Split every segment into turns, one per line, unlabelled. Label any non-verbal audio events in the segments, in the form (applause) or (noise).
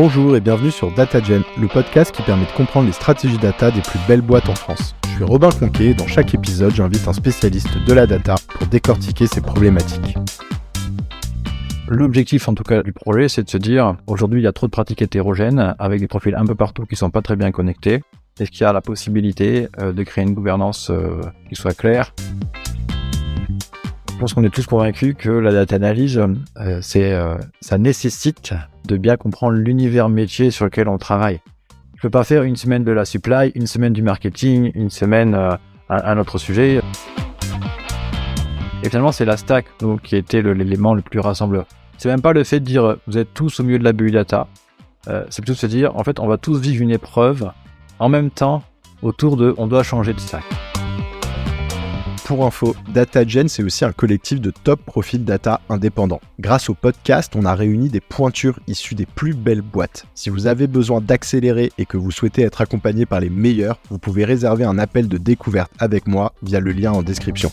Bonjour et bienvenue sur DataGen, le podcast qui permet de comprendre les stratégies data des plus belles boîtes en France. Je suis Robin Conquet et dans chaque épisode, j'invite un spécialiste de la data pour décortiquer ces problématiques.
L'objectif en tout cas du projet, c'est de se dire, aujourd'hui il y a trop de pratiques hétérogènes avec des profils un peu partout qui sont pas très bien connectés. Est-ce qu'il y a la possibilité euh, de créer une gouvernance euh, qui soit claire? Je pense qu'on est tous convaincus que la data analyse, euh, c'est, ça nécessite de bien comprendre l'univers métier sur lequel on travaille. Je peux pas faire une semaine de la supply, une semaine du marketing, une semaine à un autre sujet. Et finalement, c'est la stack donc, qui était l'élément le, plus rassembleur. C'est même pas le fait de dire vous êtes tous au milieu de la BU data. c'est plutôt de se dire en fait, on va tous vivre une épreuve en même temps autour de on doit changer de stack.
Pour info, DataGen, c'est aussi un collectif de top profils data indépendants. Grâce au podcast, on a réuni des pointures issues des plus belles boîtes. Si vous avez besoin d'accélérer et que vous souhaitez être accompagné par les meilleurs, vous pouvez réserver un appel de découverte avec moi via le lien en description.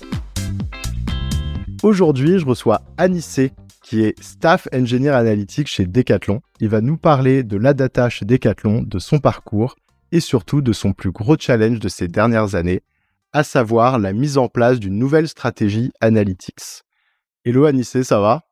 Aujourd'hui, je reçois Anissé, qui est Staff Engineer Analytics chez Decathlon. Il va nous parler de la data chez Decathlon, de son parcours et surtout de son plus gros challenge de ces dernières années, à savoir la mise en place d'une nouvelle stratégie Analytics. Hello Anissé, ça va?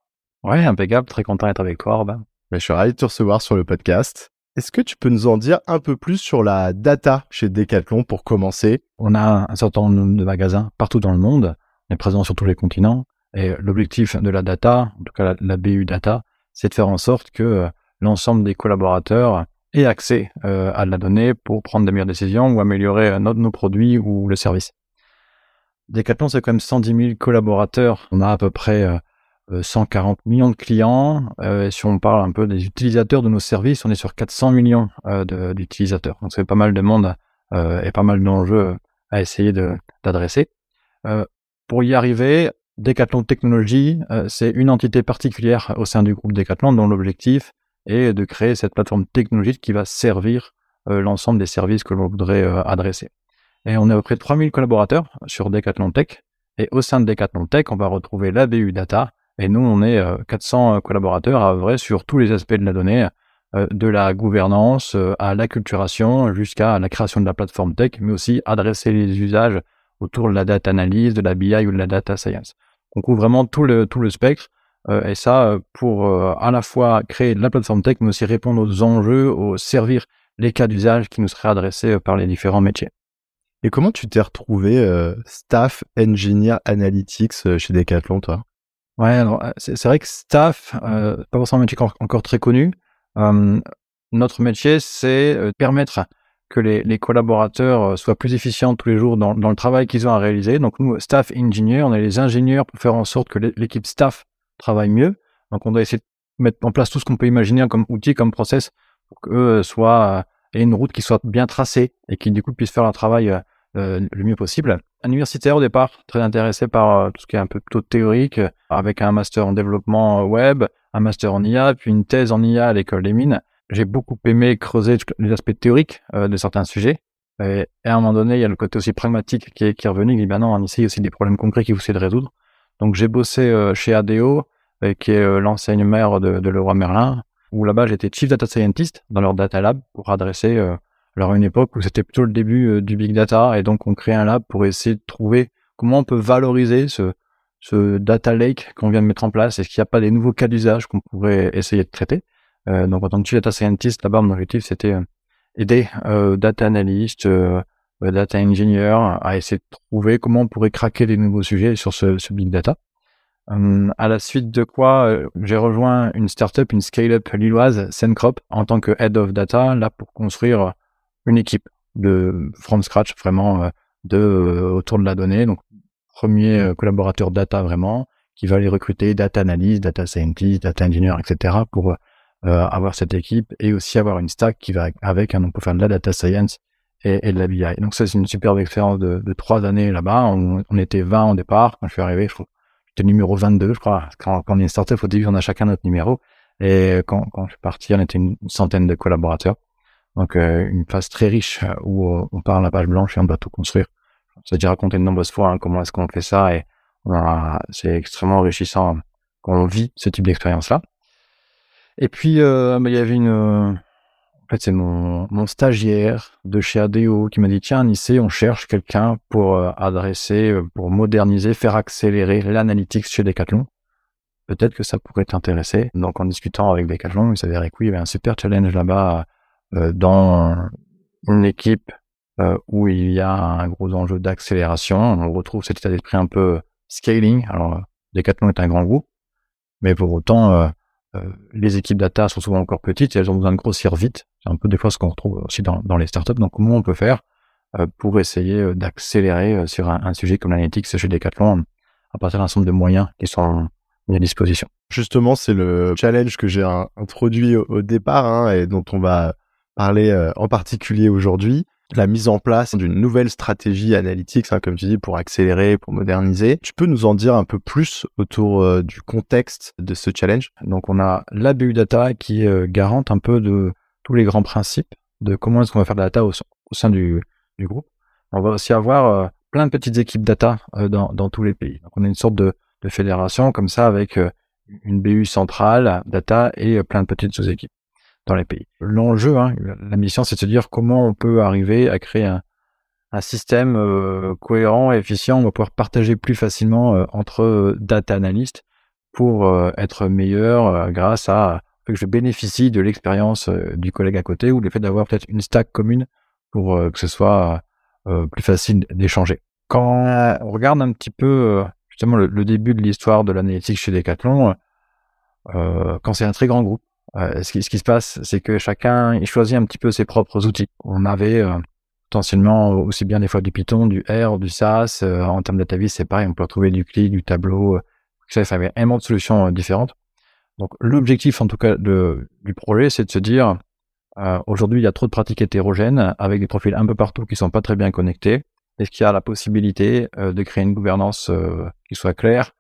Ouais, impeccable, très content d'être avec toi Robin.
Mais je suis ravi de te recevoir sur le podcast. Est-ce que tu peux nous en dire un peu plus sur la data chez Decathlon pour commencer?
On a un certain nombre de magasins partout dans le monde, on est présent sur tous les continents, et l'objectif de la data, en tout cas la, BU data, c'est de faire en sorte que euh, l'ensemble des collaborateurs aient accès euh, à la donnée pour prendre de meilleures décisions ou améliorer euh, nos produits ou le service. Decathlon, c'est quand même 110 000 collaborateurs. On a à peu près 140 millions de clients. et si on parle un peu des utilisateurs de nos services, on est sur 400 millions d'utilisateurs. Donc c'est pas mal de monde et pas mal d'enjeux à essayer d'adresser. pour y arriver, Decathlon Technologies, euh, c'est une entité particulière au sein du groupe Decathlon dont l'objectif est de créer cette plateforme technologique qui va servir euh, l'ensemble des services que l'on voudrait euh, adresser. Et on est à peu près 3000 collaborateurs sur Decathlon Tech. Et au sein de Decathlon Tech, on va retrouver la BU Data. Et nous, on est 400 collaborateurs à vrai sur tous les aspects de la donnée, de la gouvernance à l'acculturation jusqu'à la création de la plateforme tech, mais aussi adresser les usages autour de la data analyse, de la BI ou de la data science. On couvre vraiment tout le, tout le spectre. Euh, et ça, euh, pour euh, à la fois créer de la plateforme tech, mais aussi répondre aux enjeux, aux servir les cas d'usage qui nous seraient adressés par les différents métiers.
Et comment tu t'es retrouvé staff engineer analytics chez Decathlon, toi?
Ouais, alors c'est vrai que staff, pas forcément un métier encore très connu. notre métier, c'est permettre que les, collaborateurs soient plus efficients tous les jours dans, le travail qu'ils ont à réaliser. Donc nous, staff engineer, on est les ingénieurs pour faire en sorte que l'équipe staff travaille mieux. Donc on doit essayer de mettre en place tout ce qu'on peut imaginer comme outil, comme process, pour qu'eux euh, soient aient une route qui soit bien tracée et qui du coup puissent faire un travail euh, le mieux possible. Un universitaire au départ, très intéressé par tout ce qui est un peu plutôt théorique, avec un master en développement web, un master en IA, puis une thèse en IA à l'école des mines j'ai beaucoup aimé creuser les aspects théoriques euh, de certains sujets. Et, à un moment donné, il y a le côté aussi pragmatique qui est, qui est revenu. Il dit, ben non, on essaye aussi des problèmes concrets qu'il faut essayer de résoudre. Donc, j'ai bossé euh, chez ADO, euh, qui est l'enseigne mère de, de Leroy Merlin, où là-bas, j'étais Chief Data Scientist dans leur data lab pour adresser, alors une époque où c'était plutôt le début du big data. Et donc, on crée un lab pour essayer de trouver comment on peut valoriser ce, ce data lake qu'on vient de mettre en place. Est-ce qu'il n'y a pas des nouveaux cas d'usage qu'on pourrait essayer de traiter? Euh, donc en tant que chief data scientist, là-bas, mon objectif, c'était euh, aider euh, data analyst, data engineer à essayer de trouver comment on pourrait craquer des nouveaux sujets sur ce, ce big data. À la suite de quoi, j'ai rejoint une startup, une scale-up lilloise, Sencrop, en tant que head of data, là pour construire une équipe de from scratch, vraiment de autour de la donnée. Donc premier collaborateur data vraiment, qui va aller recruter data analyst, data scientist, data engineer, etc. pour euh, avoir cette équipe et aussi avoir une stack qui va avec. Hein, donc, pour faire de la data science et, de la BI. Donc, ça, c'est une superbe expérience de, de trois années là-bas. On, on, était 20 au départ. Quand je suis arrivé, je j'étais numéro 22, je crois. Quand, quand on est startup, au début, on a chacun notre numéro. Et quand, quand je suis parti, on était une centaine de collaborateurs. Donc, euh, une phase très riche euh, où on part la page blanche et on doit tout construire. Ça déjà raconté de nombreuses fois hein, comment est-ce qu'on fait ça et c'est extrêmement enrichissant quand on vit ce type d'expérience-là. Et puis, euh, bah, il y avait une. C'est mon, stagiaire de chez ADO qui m'a dit Tiens, Nissé, on cherche quelqu'un pour adresser, pour moderniser, faire accélérer l'analytics chez Decathlon. Peut-être que ça pourrait t'intéresser. Donc, en discutant avec Decathlon, il s'avérait que oui, il y avait un super challenge là-bas dans une équipe euh, où il y a un gros enjeu d'accélération. On retrouve cet état d'esprit un peu scaling. Alors, Decathlon est un grand groupe, mais pour autant, euh, euh, les équipes data sont souvent encore petites et elles ont besoin de grossir vite. C'est un peu des fois ce qu'on retrouve aussi dans, les startups. Donc, comment on peut faire pour essayer d'accélérer sur un, sujet comme l'analytics chez Decathlon à partir d'un ensemble de moyens qui sont mis à disposition?
Justement, c'est le challenge que j'ai introduit au, départ hein, et dont on va parler en particulier aujourd'hui la mise en place d'une nouvelle stratégie analytique, hein, comme tu dis, pour accélérer, pour moderniser. Tu peux nous en dire un peu plus autour euh, du contexte de ce challenge?
Donc on a la BU Data qui euh, garante un peu de tous les grands principes de comment est-ce qu'on va faire de la data au, sein du, groupe. On va aussi avoir euh, plein de petites équipes data dans, tous les pays. Donc on a une sorte de, de fédération comme ça avec une BU centrale, data et plein de petites sous-équipes dans les pays. L'enjeu, hein, la mission, c'est de se dire comment on peut arriver à créer un, système euh, cohérent et efficient. On va pouvoir partager plus facilement euh, entre euh, data analystes pour être meilleur grâce à que je bénéficie de l'expérience du collègue à côté ou le fait d'avoir peut-être une stack commune pour que ce soit plus facile d'échanger. Quand on regarde un petit peu justement le, le début de l'histoire de l'analytique chez Decathlon, quand c'est un très grand groupe, euh, ce, qui, ce, qui, se passe, c'est que chacun il choisit un petit peu ses propres outils. On avait euh, potentiellement aussi bien des fois du Python, du R, du SAS. Euh, en termes de data c'est pareil, on peut retrouver du CLI, du tableau. ça, ça avait un de solutions différentes. Donc l'objectif en tout cas de, du projet, c'est de se dire aujourd'hui il y a trop de pratiques hétérogènes avec des profils un peu partout qui sont pas très bien connectés. Est-ce qu'il y a la possibilité de créer une gouvernance qui soit claire,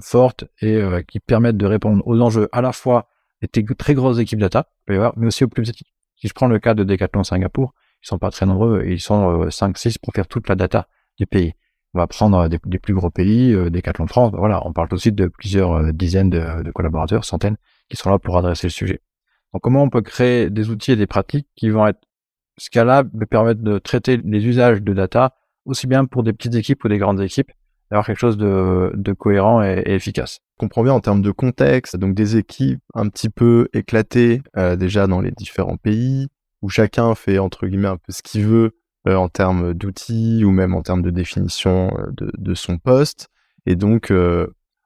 forte et qui permette de répondre aux enjeux à la fois des très grosses équipes data, mais aussi aux plus petites. Si je prends le cas de Decathlon Singapour, ils sont pas très nombreux, ils sont 5-6 euh, pour faire toute la data du pays. On va prendre des, plus gros pays, euh, Decathlon France, voilà, on parle aussi de plusieurs euh, dizaines de, collaborateurs, centaines, qui sont là pour adresser le sujet. Donc comment on peut créer des outils et des pratiques qui vont être scalables, me permettre de traiter les usages de data aussi bien pour des petites équipes ou des grandes équipes, d'avoir quelque chose de, cohérent et efficace
comprends bien en termes de contexte, donc des équipes un petit peu éclatées euh, déjà dans les différents pays, où chacun fait entre guillemets un peu ce qu'il veut euh, en termes d'outils ou même en termes de définition euh, de, de, son poste. Et donc,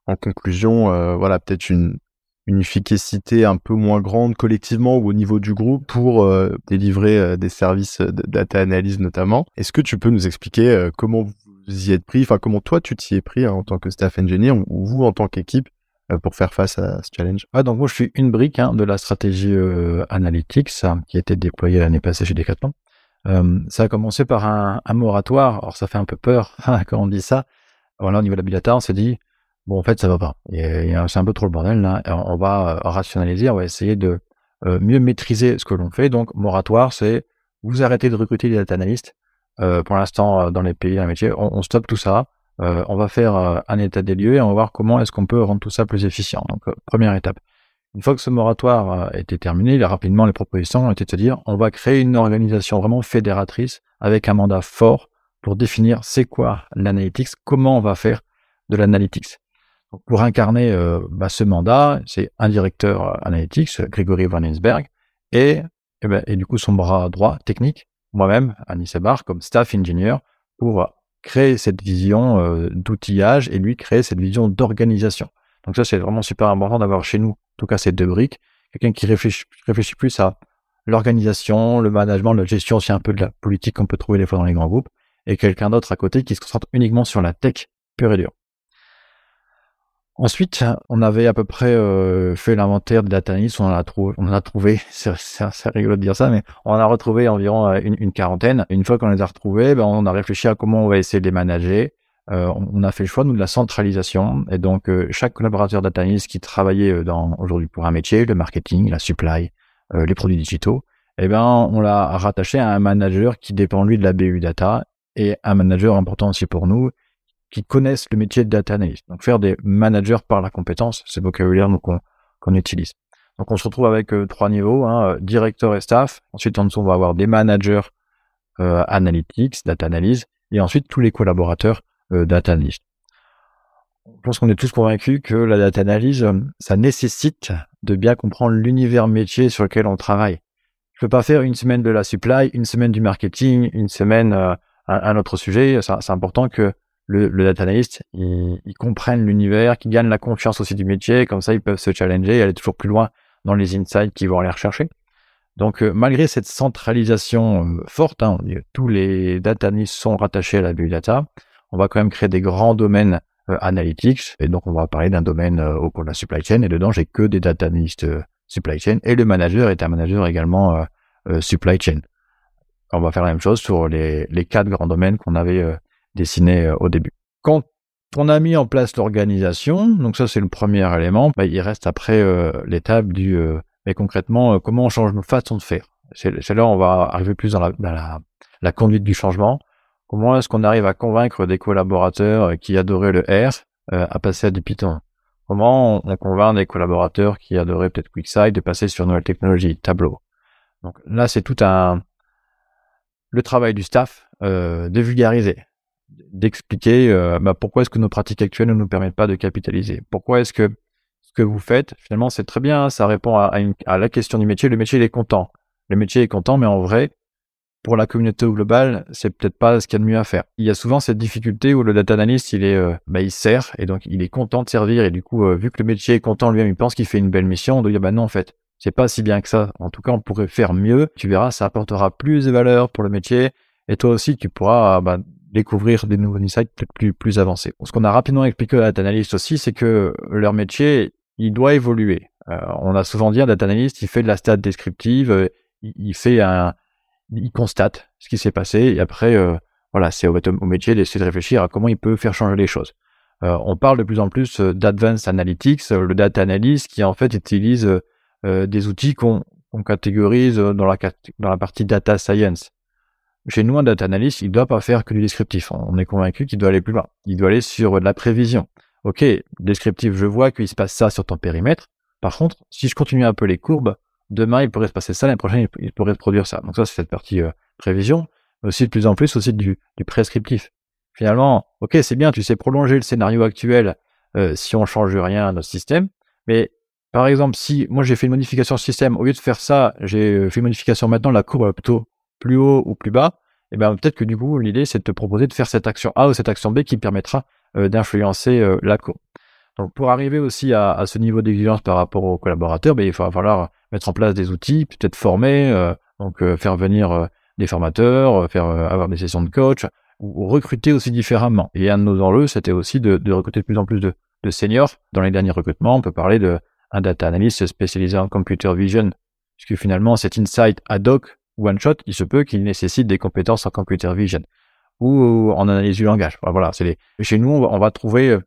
en conclusion, voilà, peut-être une, une efficacité un peu moins grande collectivement ou au niveau du groupe pour délivrer des services de data analyse notamment. Est-ce que tu peux nous expliquer comment vous y êtes pris? Enfin, comment toi, tu t'y es pris hein, en tant que staff engineer ou vous en tant qu'équipe euh, pour faire face à ce challenge?
Ah, Donc, moi, je suis une brique hein, de la stratégie euh, Analytics qui a été déployée l'année passée chez Decathlon. Euh, ça a commencé par un, moratoire. Alors, ça fait un peu peur (laughs) hein, quand on dit ça. Voilà, au niveau de l'habilitaire, on s'est dit, bon, en fait, ça va pas. C'est un peu trop le bordel. Là. On va rationaliser, on va essayer de mieux maîtriser ce que l'on fait. Donc, moratoire, c'est vous arrêtez de recruter des data analystes euh, pour l'instant euh, dans les pays, dans les métiers, on, on stoppe tout ça. Euh, on va faire un état des lieux et on va voir comment est-ce qu'on peut rendre tout ça plus efficient. Donc première étape. Une fois que ce moratoire était terminé, rapidement les propositions étaient de se dire on va créer une organisation vraiment fédératrice avec un mandat fort pour définir c'est quoi l'analytics, comment on va faire de l'analytics. Pour incarner euh, bah, ce mandat, c'est un directeur analytics, Grégory Van Ensberg, et, et, ben, et, du coup son bras droit technique, moi-même, Anis Sebar, comme staff engineer, pour créer cette vision euh, d'outillage et lui créer cette vision d'organisation. Donc ça, c'est vraiment super important d'avoir chez nous, en tout cas, ces deux briques. Quelqu'un qui réfléchit plus à l'organisation, le management, la gestion aussi un peu de la politique qu'on peut trouver des fois dans les grands groupes, et quelqu'un d'autre à côté qui se concentre uniquement sur la tech pure et dure. Ensuite, on avait à peu près euh, fait l'inventaire des data analysts, on en a trouvé, on en a trouvé, (laughs) c'est rigolo de dire ça, mais on a retrouvé environ euh, une, quarantaine. Une fois qu'on les a retrouvés, ben, on a réfléchi à comment on va essayer de les manager. Euh, on, a fait le choix nous de la centralisation et donc chaque collaborateur data analyst qui travaillait dans aujourd'hui pour un métier, le marketing, la supply, les produits digitaux, eh ben on l'a rattaché à un manager qui dépend lui de la BU data et un manager important aussi pour nous qui connaissent le métier de data analyst. Donc faire des managers par la compétence, c'est le vocabulaire qu'on utilise. Donc on se retrouve avec trois niveaux, hein, directeur et staff. Ensuite en dessous on va avoir des managers analytics, data analyse, et ensuite tous les collaborateurs data analyst. Je pense qu'on est tous convaincus que la data analyse, ça nécessite de bien comprendre l'univers métier sur lequel on travaille. Je peux pas faire une semaine de la supply, une semaine du marketing, une semaine euh, un, autre sujet. C'est important que le, le data analyst, il, il comprenne l'univers, qu'il gagne la confiance aussi du métier. Comme ça, ils peuvent se challenger et aller toujours plus loin dans les insights qu'ils vont aller rechercher. Donc, euh, malgré cette centralisation euh, forte, hein, tous les data analysts sont rattachés à la big data. On va quand même créer des grands domaines euh, analytics. Et donc, on va parler d'un domaine au cours de la supply chain. Et dedans, j'ai que des data analysts supply chain. Et le manager est un manager également supply chain. On va faire la même chose sur les, les quatre grands domaines qu'on avait dessinés au début. Quand on a mis en place l'organisation, donc ça c'est le premier élément, bah, il reste après l'étape du mais concrètement comment on change nos façons de faire. C'est là où on va arriver plus dans la, la, conduite du changement. Comment est-ce qu'on arrive à convaincre des collaborateurs euh, qui adoraient le R euh, à passer à du Python? Comment on, convainc des collaborateurs qui adoraient peut-être QuickSight de passer sur nouvelle technologie, Tableau Donc là, c'est tout un le travail du staff euh, de vulgariser, d'expliquer bah, pourquoi est-ce que nos pratiques actuelles ne nous permettent pas de capitaliser? Pourquoi est-ce que ce que vous faites, finalement, c'est très bien, ça répond à, à la question du métier. Le métier, il est content. Le métier est content, mais en vrai, pour la communauté au global, c'est peut-être pas ce qu'il y a de mieux à faire. Il y a souvent cette difficulté où le data analyst, il est, euh, bah, il sert et donc il est content de servir et du coup, euh, vu que le métier est content lui-même, il pense qu'il fait une belle mission, on doit dire bah non en fait, c'est pas si bien que ça. En tout cas, on pourrait faire mieux. Tu verras, ça apportera plus de valeur pour le métier et toi aussi, tu pourras bah, découvrir des nouveaux insights peut-être plus plus avancés. Ce qu'on a rapidement expliqué à data analyst aussi, c'est que leur métier, il doit évoluer. Euh, on a souvent dit un data analyst, il fait de la stat descriptive, il fait un il constate ce qui s'est passé et après, euh, voilà, c'est au, au métier d'essayer de réfléchir à comment il peut faire changer les choses. Euh, on parle de plus en plus euh, d'advanced analytics, le data analyst qui en fait utilise des outils qu'on catégorise dans la, dans la partie data science. Chez nous, un data analyst, il doit pas faire que du descriptif. On est convaincu qu'il doit aller plus loin. Il doit aller sur de la prévision. Ok, descriptif, je vois qu'il se passe ça sur ton périmètre. Par contre, si je continue un peu les courbes, demain il pourrait se passer ça, l'année prochaine il pourrait se produire ça. Donc ça c'est cette partie euh, prévision, mais aussi de plus en plus aussi du, du prescriptif. Finalement, ok c'est bien, tu sais prolonger le scénario actuel euh, si on change rien à notre système, mais par exemple si moi j'ai fait une modification au système, au lieu de faire ça, j'ai euh, fait une modification maintenant, la courbe est plutôt plus haut ou plus bas, et eh ben peut-être que du coup l'idée c'est de te proposer de faire cette action A ou cette action B qui permettra d'influencer la courbe. Donc pour arriver aussi à, à ce niveau d'exigence par rapport aux collaborateurs, ben, il va falloir mettre en place des outils, peut-être former, euh, donc euh, faire venir euh, des formateurs, faire avoir des sessions de coach, ou, recruter aussi différemment. Et un de nos enjeux, c'était aussi de, de, recruter de plus en plus de, de, seniors. Dans les derniers recrutements, on peut parler d'un data analyst spécialisé en computer vision, puisque finalement, cet insight ad hoc, one shot, il se peut qu'il nécessite des compétences en computer vision ou en analyse du langage. Voilà, c'est les... Chez nous, on va trouver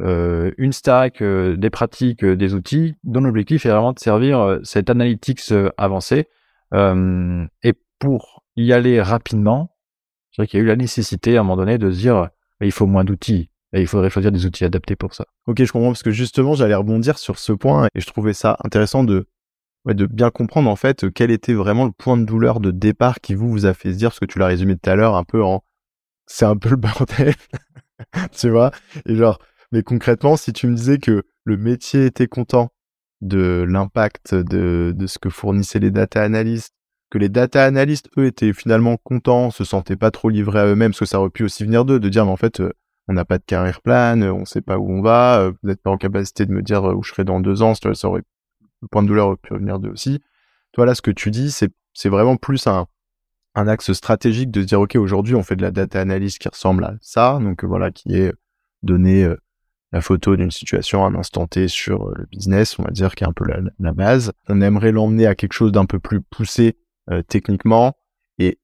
euh, une stack, euh, des pratiques, euh, des outils, dont l'objectif est vraiment de servir cette analytics avancée. et pour y aller rapidement, c'est vrai qu'il y a eu la nécessité à un moment donné de se dire il faut moins d'outils. Et il faudrait choisir des outils adaptés pour ça.
Ok, je comprends parce que justement, j'allais rebondir sur ce point et je trouvais ça intéressant de, de bien comprendre en fait quel était vraiment le point de douleur de départ qui vous vous a fait se dire, ce que tu l'as résumé tout à l'heure, un peu en c'est un peu le bordel, (laughs) tu vois, et genre mais concrètement, si tu me disais que le métier était content de l'impact de, de ce que fournissaient les data analysts, que les data analysts, eux, étaient finalement contents, se sentaient pas trop livrés à eux-mêmes, parce que ça aurait pu aussi venir d'eux, de dire, mais en fait, euh, on n'a pas de carrière plan, on sait pas où on va, euh, vous n'êtes pas en capacité de me dire euh, où je serai dans deux ans, ça aurait, le point de douleur pu venir d'eux aussi. Toi, là, ce que tu dis, c'est, vraiment plus un, un axe stratégique de se dire, OK, aujourd'hui, on fait de la data analyse qui ressemble à ça, donc voilà, qui est donné la photo d'une situation à un instant T sur euh, le business, on va dire, qui est un peu la, base. On aimerait l'emmener à quelque chose d'un peu plus poussé euh, techniquement et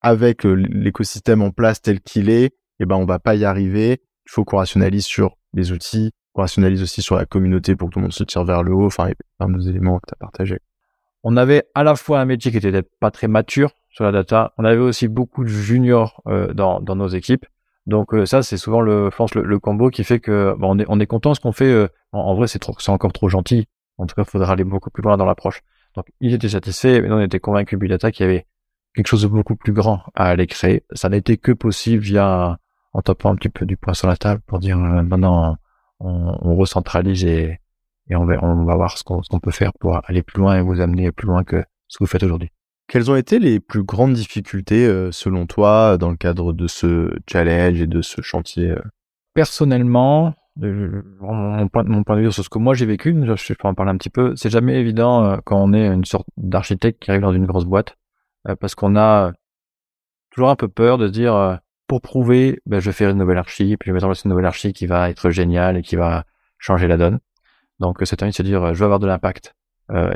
avec euh, l'écosystème en place tel qu'il est, eh ben on va pas y arriver. Il faut qu'on rationalise sur les outils, qu'on rationalise aussi sur la communauté pour que tout le monde se tire vers le haut. Enfin, il y a éléments que tu as partagés.
On avait à la fois un métier qui était pas très mature sur la data. On avait aussi beaucoup de juniors dans, dans nos équipes. Donc euh, ça, c'est souvent le, je pense, le, combo qui fait que on est on est content ce qu'on fait. Euh, en, vrai, c'est encore trop gentil. En tout cas, il faudra aller beaucoup plus loin dans l'approche. Donc, ils étaient satisfaits, mais nous, on était convaincus, Big Data, qu'il y avait quelque chose de beaucoup plus grand à aller créer. Ça été que possible via, en tapant un petit peu du poing sur la table pour dire, euh, maintenant, on, on, recentralise et, et on va, on va voir ce qu'on peut faire pour aller plus loin et vous amener plus loin que ce que vous faites aujourd'hui.
Quelles ont été les plus grandes difficultés, euh, selon toi, dans le cadre de ce challenge et de ce chantier euh?
Personnellement, mon, point, mon point de vue sur ce que moi j'ai vécu, je, peux en parler un petit peu, c'est jamais évident euh, quand on est une sorte d'architecte qui arrive dans une grosse boîte, parce qu'on a toujours un peu peur de se dire, pour prouver, ben, je vais faire une nouvelle archi, puis je vais mettre en place une nouvelle archi qui va être géniale et qui va changer la donne. Donc c'est un de se dire, je veux avoir de l'impact.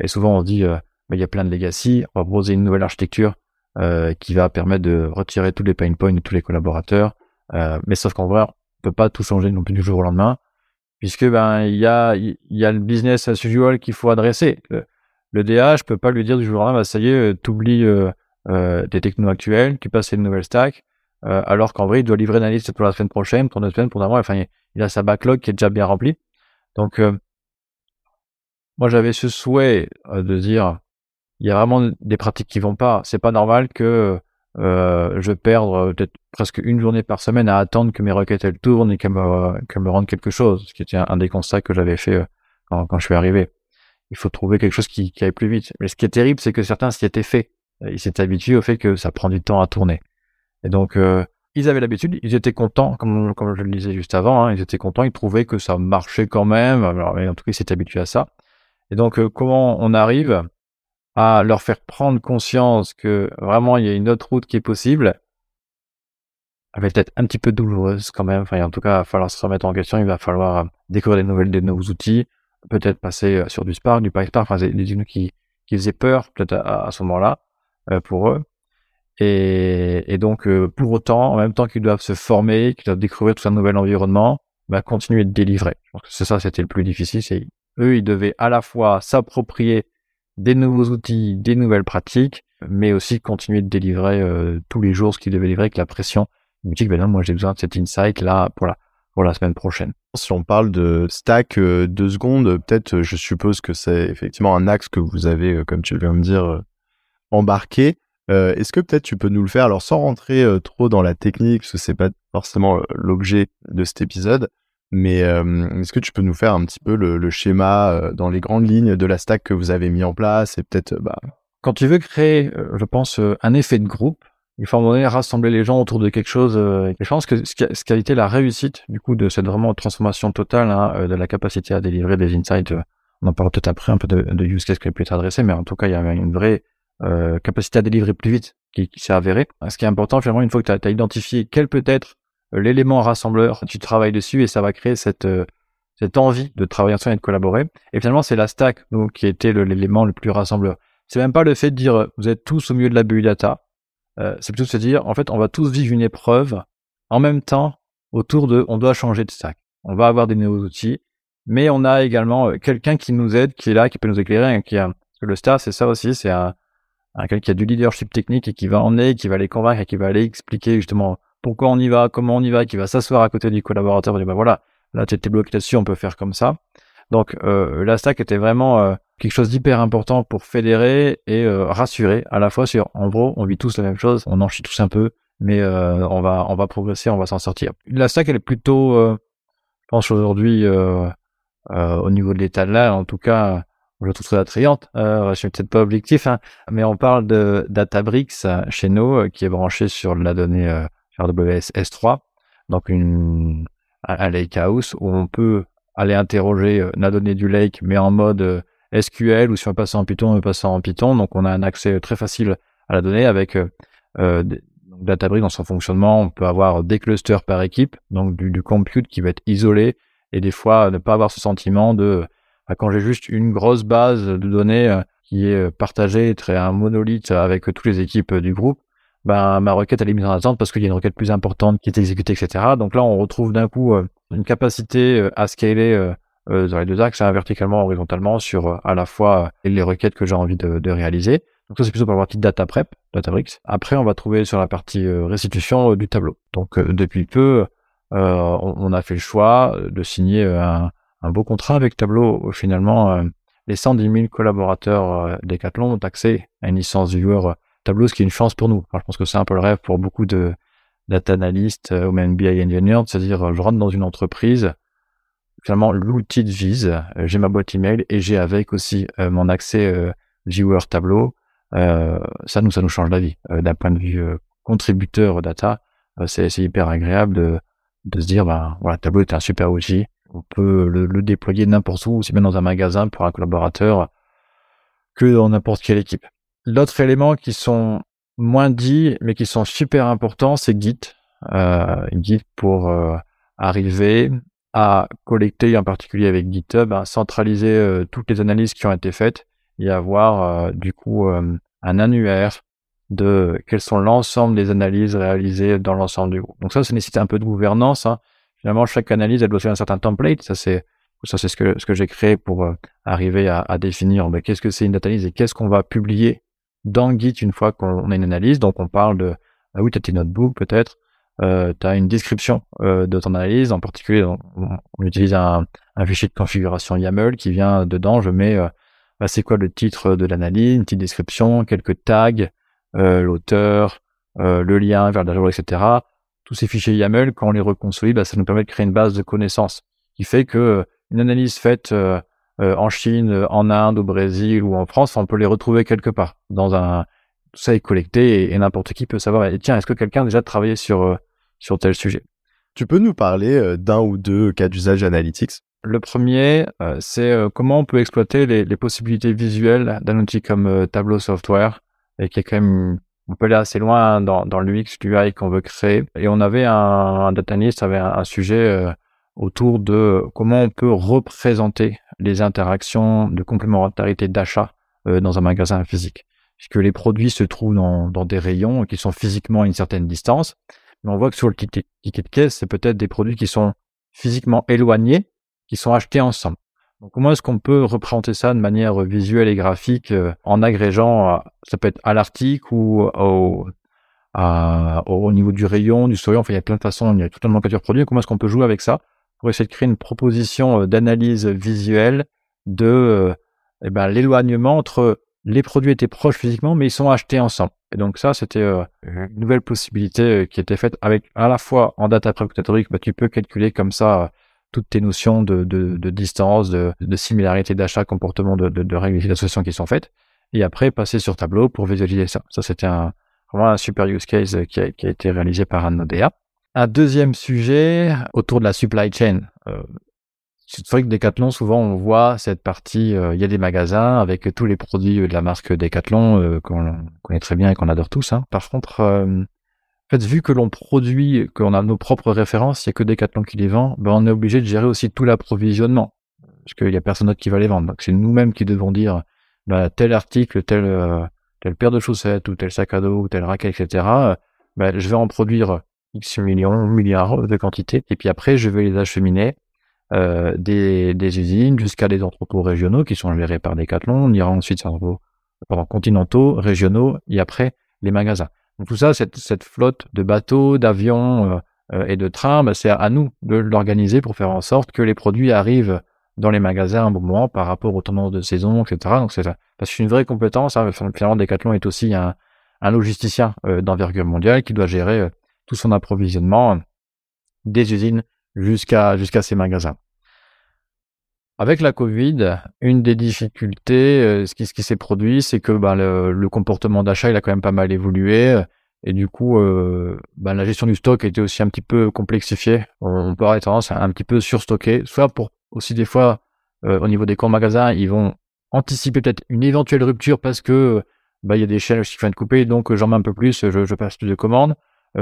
et souvent on dit, mais il y a plein de legacy. On va proposer une nouvelle architecture euh, qui va permettre de retirer tous les pain points de tous les collaborateurs. Euh, mais sauf qu'en vrai, on peut pas tout changer non plus du jour au lendemain, puisque ben il y a il y a le business as usual qu'il faut adresser. Le, le DA, je peux pas lui dire du jour au lendemain, bah, ça y est, t'oublies euh, euh, des technos actuels, tu passes à une nouvelle stack, euh, alors qu'en vrai, il doit livrer une liste pour la semaine prochaine, pour une semaine, pour mois. Enfin, il a sa backlog qui est déjà bien remplie. Donc, euh, moi, j'avais ce souhait de dire, il y a vraiment des pratiques qui vont pas. C'est pas normal que euh, je perde euh, peut-être presque une journée par semaine à attendre que mes requêtes elles tournent et qu'elles me, qu'elles me rendent quelque chose, ce qui était un, des constats que j'avais fait euh, quand, quand, je suis arrivé. Il faut trouver quelque chose qui, qui aille plus vite. Mais ce qui est terrible, c'est que certains s'y étaient fait. Ils s'étaient habitués au fait que ça prend du temps à tourner. Et donc, euh, ils avaient l'habitude, ils étaient contents, comme, je le disais juste avant, hein, ils étaient contents, ils trouvaient que ça marchait quand même. Alors, en tout cas, ils s'étaient habitués à ça. Et donc, euh, comment on arrive à leur faire prendre conscience que vraiment il y a une autre route qui est possible, elle va peut-être un petit peu douloureuse quand même. Enfin, en tout cas, il va falloir se remettre en question. Il va falloir euh, découvrir des nouvelles, des nouveaux outils, peut-être passer euh, sur du Spark, du PySpark, enfin, des outils qui, qui faisaient peur peut-être à, ce moment-là euh, pour eux. Et, et donc, pour autant, en même temps qu'ils doivent se former, qu'ils doivent découvrir tout un nouvel environnement, bah, continuer de délivrer. C'est ça, c'était le plus difficile. Eux, ils devaient à la fois s'approprier des nouveaux outils, des nouvelles pratiques, mais aussi continuer de délivrer euh, tous les jours ce qu'il devait livrer avec la pression. Il me que ben non, moi j'ai besoin de cet insight là pour la, pour la semaine prochaine.
Si on parle de stack euh, deux secondes, peut-être je suppose que c'est effectivement un axe que vous avez, euh, comme tu viens de me dire, embarqué. Est-ce que peut-être tu peux nous le faire, alors sans rentrer trop dans la technique, parce que c'est pas forcément l'objet de cet épisode, mais euh, est-ce que tu peux nous faire un petit peu le, le, schéma euh, dans les grandes lignes de la stack que vous avez mis en place et peut-être euh, bah...
quand tu veux créer, je pense, un effet de groupe, il faut à donné rassembler les gens autour de quelque chose. et je pense que ce qui, a, été la réussite du coup de cette vraiment transformation totale hein, de la capacité à délivrer des insights, on en parlera peut-être après un peu de, de use case qui peut être adressé, mais en tout cas il y avait une vraie capacité à délivrer plus vite qui, qui s'est avérée. Ce qui est important finalement une fois que tu as, identifié quel peut être l'élément rassembleur, tu travailles dessus et ça va créer cette euh, cette envie de travailler ensemble et de collaborer. Et finalement, c'est la stack donc, qui était l'élément le, plus rassembleur. C'est même pas le fait de dire vous êtes tous au milieu de la bulle data. Euh, c'est plutôt de se dire en fait on va tous vivre une épreuve en même temps autour de on doit changer de stack. On va avoir des nouveaux outils, mais on a également euh, quelqu'un qui nous aide, qui est là, qui peut nous éclairer, qui a le star, c'est ça aussi, c'est un quelqu'un qui a du leadership technique et qui va emmener, qui va les convaincre et qui va aller expliquer justement pourquoi on y va, comment on y va, qui va s'asseoir à côté du collaborateur et dire bah voilà, là tu étais bloqué là-dessus, on peut faire comme ça. Donc euh, la stack était vraiment euh, quelque chose d'hyper important pour fédérer et euh, rassurer à la fois sur en gros on vit tous la même chose, on en chie tous un peu, mais euh, on va on va progresser, on va s'en sortir. La stack elle est plutôt, euh, je pense aujourd'hui au niveau de l'état de l'art, en tout cas je trouve très attrayante. Euh, je suis peut-être pas objectif, hein, mais on parle de Databricks chez nous qui est branché sur la donnée AWS S3, donc une, un, lake house où on peut aller interroger euh, la donnée du lake, mais en mode euh, SQL ou si on passe en Python, on passe en Python. Donc on a un accès très facile à la donnée avec euh, euh Databricks dans son fonctionnement. On peut avoir des clusters par équipe, donc du, du compute qui va être isolé et des fois ne pas avoir ce sentiment de quand j'ai juste une grosse base de données qui est partagée, très un monolithe avec toutes les équipes du groupe, ben, ma requête elle est mise en attente parce qu'il y a une requête plus importante qui est exécutée, etc. Donc là, on retrouve d'un coup euh, une capacité euh, à scaler euh, dans les deux axes, hein, verticalement, horizontalement, sur à la fois les requêtes que j'ai envie de, réaliser. Donc ça, c'est plutôt pour la partie data prep, Databricks. Après, on va trouver sur la partie restitution du tableau. Donc depuis peu, on, a fait le choix de signer un, un beau contrat avec Tableau finalement les 110 000 collaborateurs Decathlon ont accès à une licence viewer Tableau, ce qui est une chance pour nous. je pense que c'est un peu le rêve pour beaucoup de data analystes ou même BI engineers, c'est-à-dire je rentre dans une entreprise, finalement l'outil de vise, j'ai ma boîte email et j'ai avec aussi mon accès viewer Tableau. ça nous ça nous change la vie d'un point de vue contributeur data. c'est hyper agréable de, de se dire ben voilà Tableau est un super outil on peut le, déployer n'importe où, aussi bien dans un magasin pour un collaborateur que dans n'importe quelle équipe. L'autre élément qui sont moins dits, mais qui sont super importants, c'est Git. Euh, Git pour euh, arriver à collecter, en particulier avec GitHub, à centraliser euh, toutes les analyses qui ont été faites et avoir euh, du coup un annuaire de quelles sont l'ensemble des analyses réalisées dans l'ensemble du groupe. Donc ça, ça nécessite un peu de gouvernance. Hein. Finalement, chaque analyse, elle doit faire un certain template. Ça, c'est ça, c'est ce que ce que j'ai créé pour euh, arriver à, à définir ben, qu'est-ce que c'est une analyse et qu'est-ce qu'on va publier dans Git une fois qu'on a une analyse. Donc, on parle de ah oui, tu as tes notebooks peut-être, euh, tu une description euh, de ton analyse. En particulier, on, utilise un, un, fichier de configuration YAML qui vient dedans. Je mets euh, bah, c'est quoi le titre de l'analyse, une petite description, quelques tags, euh, l'auteur, le lien vers la dashboard, etc tous ces fichiers YAML, quand on les reconstruit, bah, ça nous permet de créer une base de connaissances qui fait que euh, une analyse faite euh, euh, en Chine, en Inde, au Brésil ou en France, on peut les retrouver quelque part dans un tout ça est collecté et, n'importe qui peut savoir. Et tiens, est-ce que quelqu'un a déjà travaillé sur sur tel sujet?
Tu peux nous parler d'un ou deux cas d'usage analytics?
Le premier, c'est comment on peut exploiter les, les possibilités visuelles d'un outil comme Tableau Software et qui est quand même on peut aller assez loin dans, dans l'UX, l'UI qu'on veut créer. Et on avait un, un data analyst avait un, sujet euh, autour de comment on peut représenter les interactions de complémentarité d'achat euh, dans un magasin physique. Puisque les produits se trouvent dans, des rayons qui sont physiquement à une certaine distance. Mais on voit que sur le ticket, ticket de caisse, c'est peut-être des produits qui sont physiquement éloignés, qui sont achetés ensemble. Donc, comment est-ce qu'on peut représenter ça de manière visuelle et graphique euh, en agrégeant, euh, ça peut être à l'article ou au, au niveau du rayon, du souriant, enfin il y a plein de façons, il y a toute une nomenclature produit, comment est-ce qu'on peut jouer avec ça pour essayer de créer une proposition euh, d'analyse visuelle de eh ben, l'éloignement entre les produits étaient proches physiquement, mais ils sont achetés ensemble. Et donc ça, c'était une nouvelle possibilité qui était faite avec à la fois en data précalculatorique, bah, tu peux calculer comme ça toutes tes notions de, de, de distance, de, de similarité d'achat, comportement de, de, de règles d'association qui sont faites, et après passer sur tableau pour visualiser ça. Ça, c'était un, vraiment un super use case qui a, qui a été réalisé par un ODA. Un deuxième sujet autour de la supply chain. Euh, c'est vrai que Decathlon, souvent, on voit cette partie, euh, il y a des magasins avec tous les produits de la marque Decathlon euh, qu'on connaît très bien et qu'on adore tous. Hein. Par contre, euh, en fait, vu que l'on produit, qu'on a nos propres références, il n'y a que Decathlon qui les vend, ben on est obligé de gérer aussi tout l'approvisionnement. Parce qu'il n'y a personne d'autre qui va les vendre. Donc c'est nous-mêmes qui devons dire ben, tel article, tel, euh, telle paire de chaussettes, ou tel sac à dos, ou tel raquette, etc. Ben, je vais en produire X millions, milliards de quantités. Et puis après, je vais les acheminer euh, des, des, usines jusqu'à des entrepôts régionaux qui sont gérés par Decathlon. On ira ensuite sur entrepôts continentaux, régionaux, et après les magasins. Tout ça, cette, flotte de bateaux, d'avions euh, euh, et de trains, bah, c'est à nous de l'organiser pour faire en sorte que les produits arrivent dans les magasins à un bon moment par rapport aux tendances de saison, etc. Donc c'est parce que c'est une vraie compétence. Hein. Finalement, Decathlon est aussi un, logisticien euh, d'envergure mondiale qui doit gérer tout son approvisionnement des usines jusqu'à ces magasins. Avec la Covid, une des difficultés, euh, ce qui, ce qui s'est produit, c'est que bah, le, comportement d'achat, il a quand même pas mal évolué. Et du coup, euh, bah, la gestion du stock a été aussi un petit peu complexifiée. On peut avoir tendance à un petit peu surstocker, soit pour aussi des fois, euh, au niveau des grands magasins, ils vont anticiper peut-être une éventuelle rupture parce que bah, il y a des chaînes qui viennent de couper, donc j'en mets un peu plus, je, je passe plus de commandes.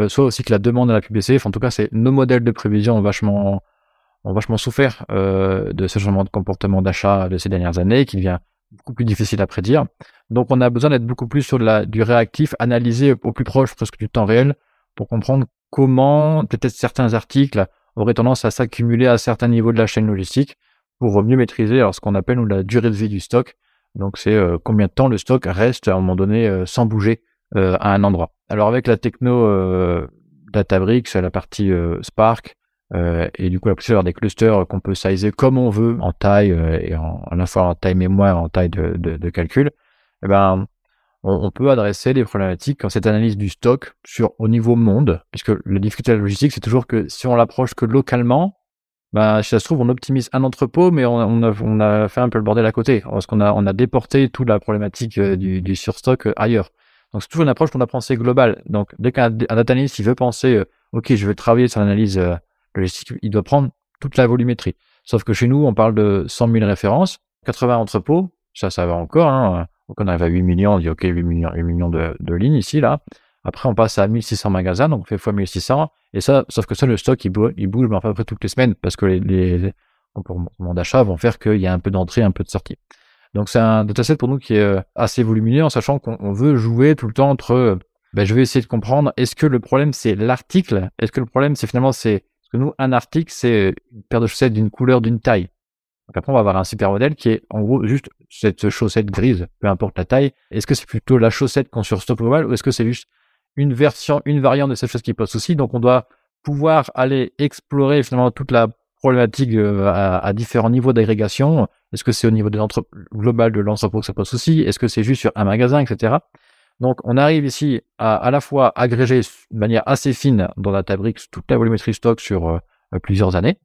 soit aussi que la demande à la publicité, en tout cas, c'est nos modèles de prévision vachement ont vachement souffert euh, de ce changement de comportement d'achat de ces dernières années, qui devient beaucoup plus difficile à prédire. Donc on a besoin d'être beaucoup plus sur la, du réactif, analyser au plus proche presque du temps réel pour comprendre comment peut-être certains articles auraient tendance à s'accumuler à certains niveaux de la chaîne logistique pour mieux maîtriser alors, ce qu'on appelle la durée de vie du stock. Donc c'est euh, combien de temps le stock reste à un moment donné euh, sans bouger à un endroit. Alors avec la techno Databricks, la partie Spark, et du coup, la possibilité d'avoir des clusters qu'on peut sizer comme on veut en taille et en, à la fois en taille mémoire, en taille de, de, de calcul. Eh ben, on, peut adresser des problématiques comme cette analyse du stock sur au niveau monde, puisque la difficulté de la logistique, c'est toujours que si on l'approche que localement, bah, si ça se trouve, on optimise un entrepôt, mais on, on, a, on a, fait un peu le bordel à côté, parce qu'on a, on a déporté toute la problématique euh, du, du surstock euh, ailleurs. Donc c'est toujours une approche qu'on a pensée globale. Donc dès qu'un data analyst il veut penser, euh, ok, je vais travailler sur l'analyse logistique, il doit prendre toute la volumétrie. Sauf que chez nous, on parle de 100 000 références, 80 entrepôts, ça, ça va encore. Hein. Donc on arrive à 8 millions, on dit ok, 8 millions, 8 millions de, lignes ici, là. Après, on passe à 1600 magasins, donc on fait fois 1600. Et ça, sauf que ça, le stock, il, bouge, il à peu près toutes les semaines parce que les, les, d'achat vont faire qu'il y a un peu d'entrée, un peu de sortie. Donc c'est un dataset pour nous qui est euh, assez volumineux en sachant qu'on veut jouer tout le temps entre, ben, je vais essayer de comprendre, est-ce que le problème c'est l'article? Est-ce que le problème c'est finalement c'est, nous, un article c'est une paire de chaussettes d'une couleur, d'une taille. Donc après, on va avoir un super modèle qui est en gros juste cette chaussette grise, peu importe la taille. Est-ce que c'est plutôt la chaussette qu'on sur stock global ou est-ce que c'est juste une version, une variante de cette chose qui pose souci? Donc on doit pouvoir aller explorer finalement toute la problématique euh, à, différents niveaux d'agrégation. Est-ce que c'est au niveau de global de l'entrepôt que ça pose souci? Est-ce que c'est juste sur un magasin, etc. Donc on arrive ici à à la fois agréger de manière assez fine dans Databricks toute la volumétrie stock sur euh, plusieurs années.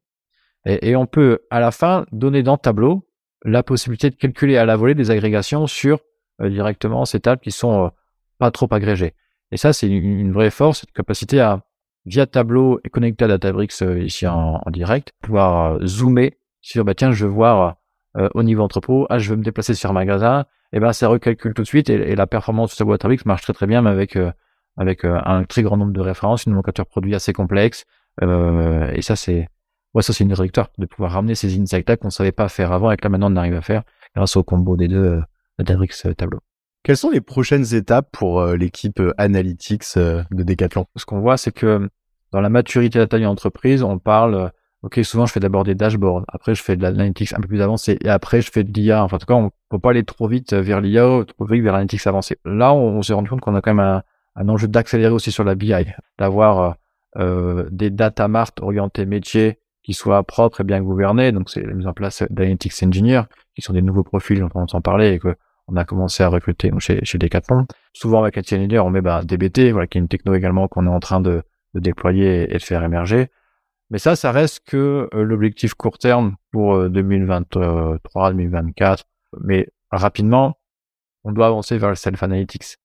Et, on peut à la fin donner dans Tableau la possibilité de calculer à la volée des agrégations sur euh, directement ces tables qui sont pas trop agrégées. Et ça, c'est une, vraie force, cette capacité à, via Tableau et connecté à Databricks euh, ici en, direct, pouvoir euh, zoomer sur, bah tiens, je veux voir euh, au niveau entrepôt, ah, je veux me déplacer sur un magasin, et ben ça recalcule tout de suite et, la performance de Tableau Databricks marche très très bien, mais avec avec un très grand nombre de références, une nomenclature produit assez complexe, et ça c'est ouais, ça c'est une réducteur de pouvoir ramener ces insights-là qu'on savait pas faire avant et que là maintenant on arrive à faire grâce au combo des deux Databricks Tableau.
Quelles sont les prochaines étapes pour euh, l'équipe euh, Analytics euh, de Decathlon?
Ce qu'on voit, c'est que dans la maturité de la taille d'entreprise, on parle, ok, souvent je fais d'abord des dashboards, après je fais de l'analytics un peu plus avancé, et après je fais de l'IA. Enfin, en tout cas, on peut pas aller trop vite vers l'IA, trop vite vers l'analytics avancé. Là, on, s'est rendu compte qu'on a quand même un, enjeu d'accélérer aussi sur la BI, d'avoir euh, des data mart orientés métiers qui soient propres et bien gouvernés. Donc, c'est la mise en place d'analytics engineers, qui sont des nouveaux profils dont on s'en parlait et que on a commencé à recruter chez, chez Decathlon. Souvent avec Etienne Leader, on met bah, DBT, voilà, qui est une techno également qu'on est en train de, de, déployer et de faire émerger. Mais ça, ça reste que euh, l'objectif court terme pour 2023, euh, 2024. Mais rapidement, on doit avancer vers le self-analytics.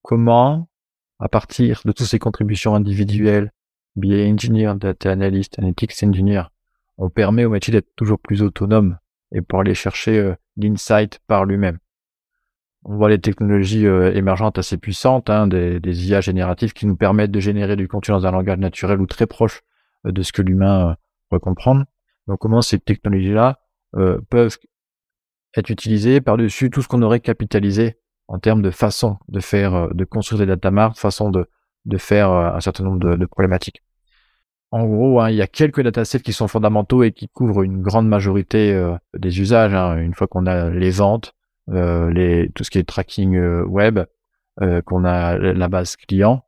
Comment, à partir de toutes ces contributions individuelles, BA Engineer, Data Analyst, Analytics Engineer, on permet au métier d'être toujours plus autonome et pour aller chercher euh, l'insight par lui-même. On voit les technologies émergentes assez puissantes, hein, des, des, IA génératives qui nous permettent de générer du contenu dans un langage naturel ou très proche de ce que l'humain peut comprendre. Donc comment ces technologies-là peuvent être utilisées par-dessus tout ce qu'on aurait capitalisé en termes de façon de faire, de construire des data marts, façon de, de faire un certain nombre de, problématiques. En gros, hein, il y a quelques datasets qui sont fondamentaux et qui couvrent une grande majorité euh, des usages. Hein. Une fois qu'on a les ventes, euh, les, tout ce qui est tracking euh, web, qu'on a la base client,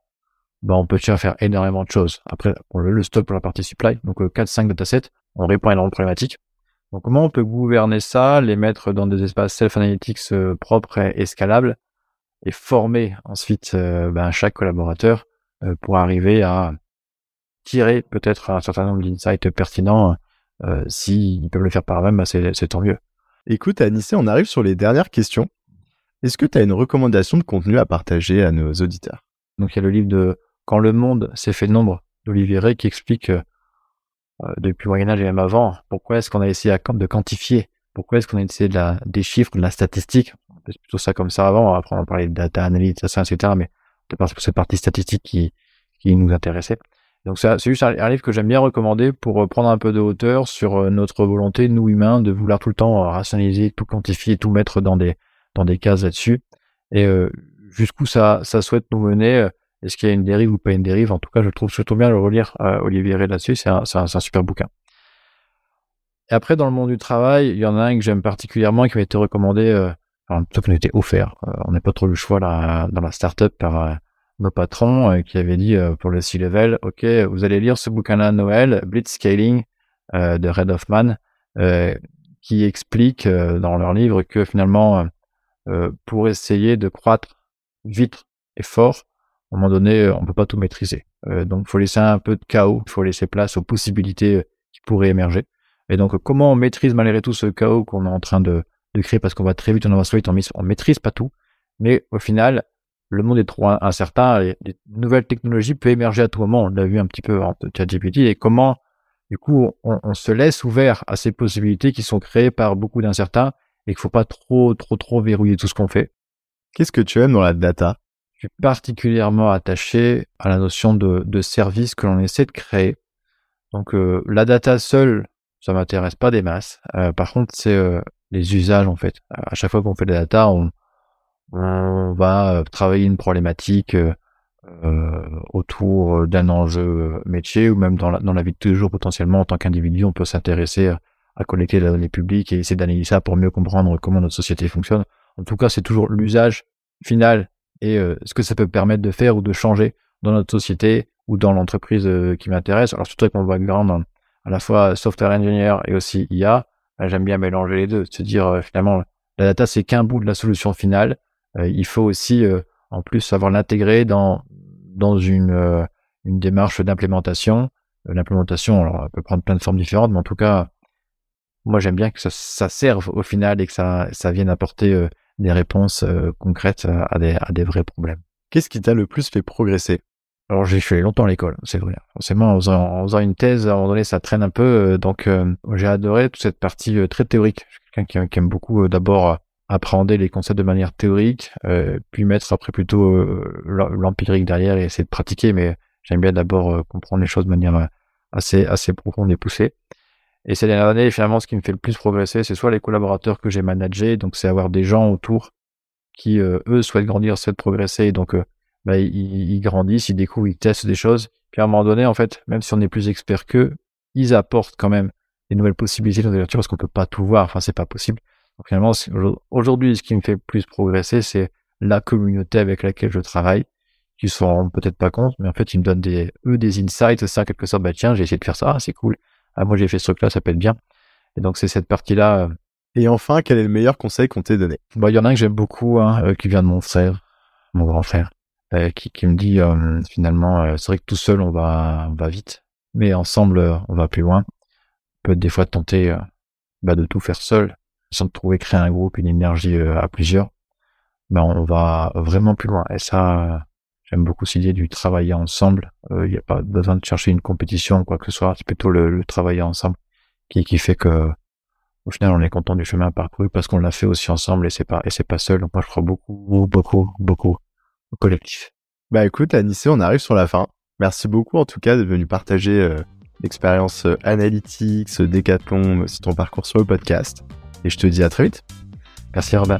ben on peut faire énormément de choses. Après, on le, stock pour la partie supply, donc 4-5 datasets, on répond à énormément de problématiques. Donc comment on peut gouverner ça, les mettre dans des espaces self-analytics propres et, scalables, et former ensuite ben, chaque collaborateur pour arriver à tirer peut-être un certain nombre d'insights pertinents. Euh, S'ils peuvent le faire par eux-mêmes, bah, c'est tant mieux.
Écoute, Anissé, on arrive sur les dernières questions. Est-ce que tu as une recommandation de contenu à partager à nos auditeurs?
Donc, il y a le livre de Quand le monde s'est fait nombre d'Olivier Ray qui explique euh, euh, depuis le Moyen-Âge et même avant pourquoi est-ce qu'on a essayé de quantifier, pourquoi est-ce qu'on a essayé de la, des chiffres, de la statistique? C'est plutôt ça comme ça avant. Après, on parlait de data analysis, etc. Mais c'est cette partie statistique qui, qui nous intéressait. Donc c'est juste un, livre que j'aime bien recommander pour euh, prendre un peu de hauteur sur euh, notre volonté, nous humains, de vouloir tout le temps euh, rationaliser, tout quantifier, tout mettre dans des dans des cases là-dessus. Et jusqu'où ça, ça souhaite nous mener. Est-ce qu'il y a une dérive ou pas une dérive? En tout cas, je trouve surtout bien le relire Olivier Ray là-dessus. C'est un, un, un, super bouquin. Et après, dans le monde du travail, il y en a un que j'aime particulièrement qui m'a été recommandé, enfin, plutôt qu'on était offert. on n'a pas trop le choix là, dans la startup par nos patrons qui avaient dit pour le C-level, OK, vous allez lire ce bouquin-là à Noël, Blitzscaling de Red Hoffman, qui explique dans leur livre que finalement, pour essayer de croître vite et fort, à un moment donné, on peut pas tout maîtriser. donc, il faut laisser un peu de chaos, faut laisser place aux possibilités qui pourraient émerger. Et donc, comment on maîtrise malgré tout ce chaos qu'on est en train de, de créer? Parce qu'on va très vite, on va trop vite, on, maîtrise pas tout. Mais au final, le monde est trop incertain et des nouvelles technologies peuvent émerger à tout moment. On l'a vu un petit peu en ChatGPT et comment, du coup, on, se laisse ouvert à ces possibilités qui sont créées par beaucoup d'incertains et qu'il faut pas trop, trop, trop verrouiller tout ce qu'on fait?
Qu'est-ce que tu aimes dans la data?
Suis particulièrement attaché à la notion de, de service que l'on essaie de créer. Donc, euh, la data seule, ça m'intéresse pas des masses. Euh, par contre, c'est euh, les usages en fait. À chaque fois qu'on fait de la data, on, on va euh, travailler une problématique euh, autour d'un enjeu métier ou même dans la, dans la vie de tous les jours potentiellement en tant qu'individu, on peut s'intéresser à collecter la donnée publique et essayer d'analyser ça pour mieux comprendre comment notre société fonctionne. En tout cas, c'est toujours l'usage final et ce que ça peut permettre de faire ou de changer dans notre société ou dans l'entreprise qui m'intéresse. Alors surtout avec mon background à la fois software engineer et aussi IA, bah, j'aime bien mélanger les deux, se dire euh, finalement la data c'est qu'un bout de la solution finale. Euh, il faut aussi euh, en plus savoir l'intégrer dans dans une une démarche d'implémentation. L'implémentation, alors, elle peut prendre plein de formes différentes, mais en tout cas, moi j'aime bien que ça, ça, serve au final et que ça, ça vienne apporter des réponses concrètes à des, à des vrais problèmes.
Qu'est-ce qui t'a le plus fait progresser?
Alors j'ai fait longtemps l'école, c'est vrai. Forcément, en faisant, une thèse, à un moment donné, ça traîne un peu. Euh, donc euh, j'ai adoré toute cette partie euh, très théorique. Je suis quelqu'un qui, aime beaucoup d'abord appréhender les concepts de manière théorique, puis mettre après plutôt l'empirique derrière et essayer de pratiquer. Mais j'aime bien d'abord comprendre les choses de manière assez assez profonde et poussée. Et ces dernières années, finalement, ce qui me fait le plus progresser, c'est soit les collaborateurs que j'ai managés, donc c'est avoir des gens autour qui, eux, souhaitent grandir, souhaitent progresser, donc bah, ils, grandissent, ils découvrent, ils testent des choses. Puis à un moment donné, en fait, même si on est plus expert qu'eux, ils apportent quand même des nouvelles possibilités dans parce qu'on peut pas tout voir. Enfin, c'est pas possible. Donc finalement, aujourd'hui, ce qui me fait plus progresser, c'est la communauté avec laquelle je travaille, qui se rendent peut-être pas compte, mais en fait, ils me donnent des, eux, des insights, ça, quelque sorte, bah, tiens, j'ai essayé de faire ça, ah, c'est cool. Ah, moi, j'ai fait ce truc-là, ça peut être bien. Et donc, c'est cette partie-là. Euh,
Et enfin, quel est le meilleur conseil qu'on t'ait donné?
Bah, il y en a un que j'aime beaucoup, hein, euh, qui vient de mon frère, mon grand frère. Euh, qui, qui, me dit euh, finalement, euh, c'est vrai que tout seul on va, on va vite, mais ensemble on va plus loin. Peut être des fois tenter bah, de tout faire seul, sans trouver créer un groupe, une énergie à plusieurs. Ben on va vraiment plus loin. Et ça, j'aime beaucoup cette idée du travailler ensemble. Il n'y a pas besoin de chercher une compétition ou quoi que ce soit. C'est plutôt le, le, travailler ensemble qui, qui fait que au final on est content du chemin parcouru parce qu'on l'a fait aussi ensemble et c'est pas et c'est pas seul. Donc moi je crois beaucoup, beaucoup, beaucoup collectif.
Bah écoute, Anissé, on arrive sur la fin. Merci beaucoup en tout cas de venir partager euh, l'expérience euh, analytics, euh, décathlon, c'est ton parcours sur le podcast. Et je te dis à très vite.
Merci Robin.